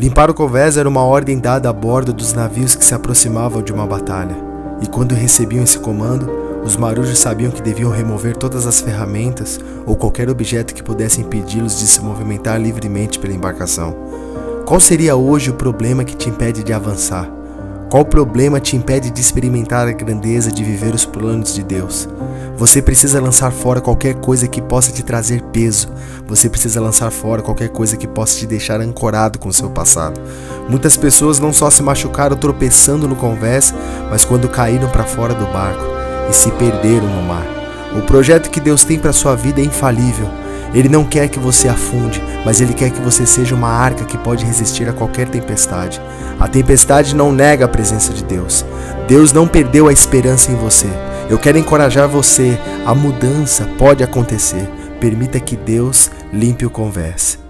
Limpar o convés era uma ordem dada a bordo dos navios que se aproximavam de uma batalha. E quando recebiam esse comando, os marujos sabiam que deviam remover todas as ferramentas ou qualquer objeto que pudesse impedi-los de se movimentar livremente pela embarcação. Qual seria hoje o problema que te impede de avançar? Qual problema te impede de experimentar a grandeza de viver os planos de Deus? Você precisa lançar fora qualquer coisa que possa te trazer peso. Você precisa lançar fora qualquer coisa que possa te deixar ancorado com o seu passado. Muitas pessoas não só se machucaram tropeçando no convés, mas quando caíram para fora do barco e se perderam no mar. O projeto que Deus tem para sua vida é infalível. Ele não quer que você afunde, mas ele quer que você seja uma arca que pode resistir a qualquer tempestade. A tempestade não nega a presença de Deus. Deus não perdeu a esperança em você. Eu quero encorajar você. A mudança pode acontecer. Permita que Deus limpe o converse.